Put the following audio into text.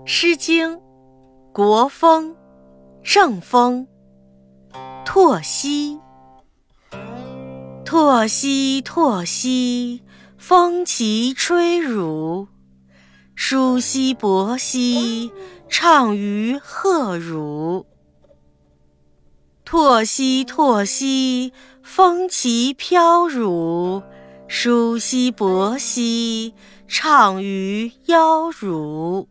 《诗经·国风·正风·拓兮》：拓兮，拓兮，风其吹汝；舒兮伯兮，畅于贺汝。拓兮，拓兮，风其飘汝；舒兮伯兮，畅于邀汝。